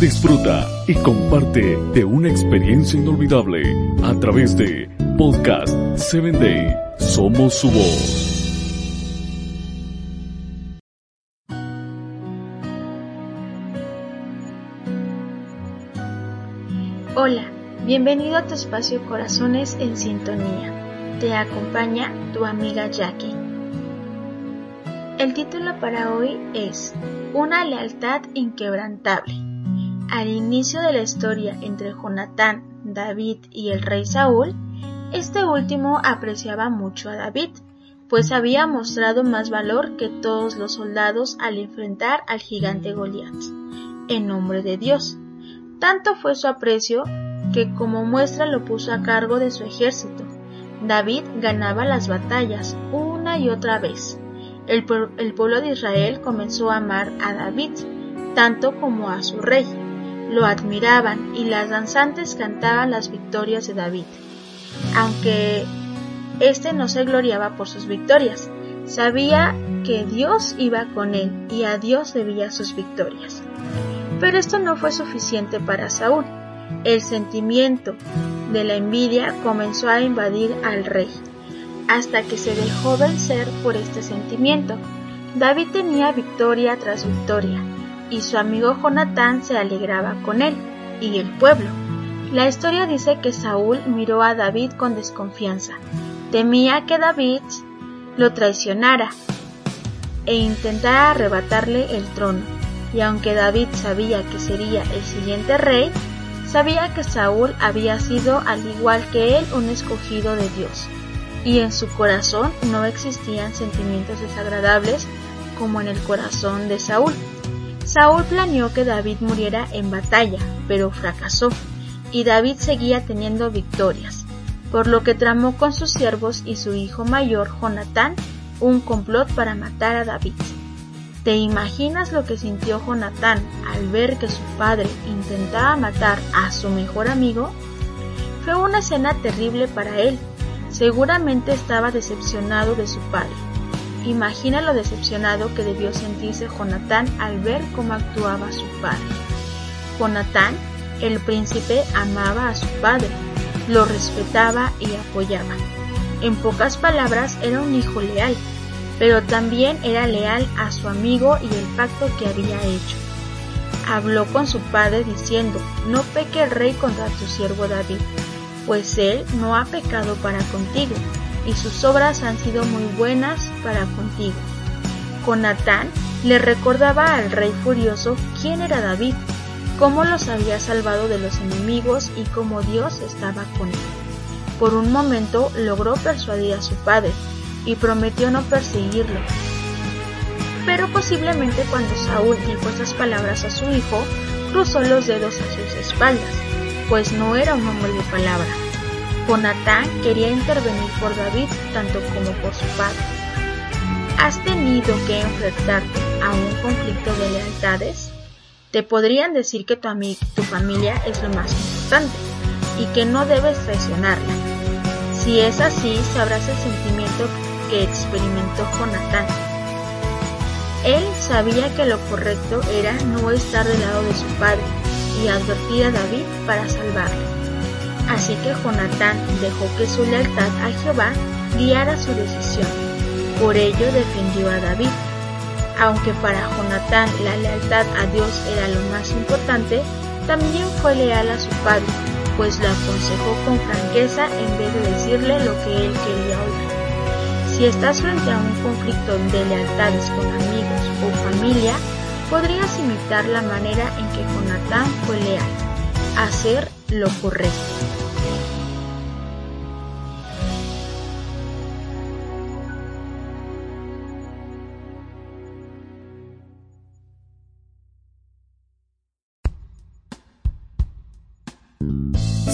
Disfruta y comparte de una experiencia inolvidable a través de Podcast 7 Day. Somos su voz. Hola, bienvenido a tu espacio Corazones en Sintonía. Te acompaña tu amiga Jackie. El título para hoy es Una lealtad inquebrantable. Al inicio de la historia entre Jonatán, David y el rey Saúl, este último apreciaba mucho a David, pues había mostrado más valor que todos los soldados al enfrentar al gigante Goliat, en nombre de Dios. Tanto fue su aprecio que como muestra lo puso a cargo de su ejército. David ganaba las batallas una y otra vez el, pueblo de Israel comenzó a amar a David, tanto como a su rey. Lo admiraban y las danzantes cantaban las victorias de David. Aunque éste no se gloriaba por sus victorias, sabía que Dios iba con él y a Dios debía sus victorias. Pero esto no fue suficiente para Saúl. El sentimiento de la envidia comenzó a invadir al rey hasta que se dejó vencer por este sentimiento. David tenía victoria tras victoria, y su amigo Jonatán se alegraba con él, y el pueblo. La historia dice que Saúl miró a David con desconfianza, temía que David lo traicionara e intentara arrebatarle el trono, y aunque David sabía que sería el siguiente rey, sabía que Saúl había sido al igual que él un escogido de Dios y en su corazón no existían sentimientos desagradables como en el corazón de Saúl. Saúl planeó que David muriera en batalla, pero fracasó, y David seguía teniendo victorias, por lo que tramó con sus siervos y su hijo mayor, Jonatán, un complot para matar a David. ¿Te imaginas lo que sintió Jonatán al ver que su padre intentaba matar a su mejor amigo? Fue una escena terrible para él, Seguramente estaba decepcionado de su padre. Imagina lo decepcionado que debió sentirse Jonatán al ver cómo actuaba su padre. Jonatán, el príncipe, amaba a su padre, lo respetaba y apoyaba. En pocas palabras, era un hijo leal, pero también era leal a su amigo y el pacto que había hecho. Habló con su padre diciendo, no peque el rey contra tu siervo David, pues Él no ha pecado para contigo, y sus obras han sido muy buenas para contigo. Jonatán le recordaba al rey furioso quién era David, cómo los había salvado de los enemigos y cómo Dios estaba con él. Por un momento logró persuadir a su padre y prometió no perseguirlo. Pero posiblemente cuando Saúl dijo esas palabras a su hijo, cruzó los dedos a sus espaldas pues no era un hombre de palabra. Jonatán quería intervenir por David tanto como por su padre. ¿Has tenido que enfrentarte a un conflicto de lealtades? Te podrían decir que tu, familia es lo más importante y que no debes traicionarla. Si es así, sabrás el sentimiento que experimentó Jonatán. Él sabía que lo correcto era no estar del lado de su padre, y advertir a David para salvarle. Así que Jonatán dejó que su lealtad a Jehová guiara su decisión. Por ello defendió a David. Aunque para Jonatán la lealtad a Dios era lo más importante, también fue leal a su padre, pues lo aconsejó con franqueza en vez de decirle lo que él quería oír. Si estás frente a un conflicto de lealtades con amigos o familia, podrías imitar la manera en que Jonatán fue leal, hacer lo correcto.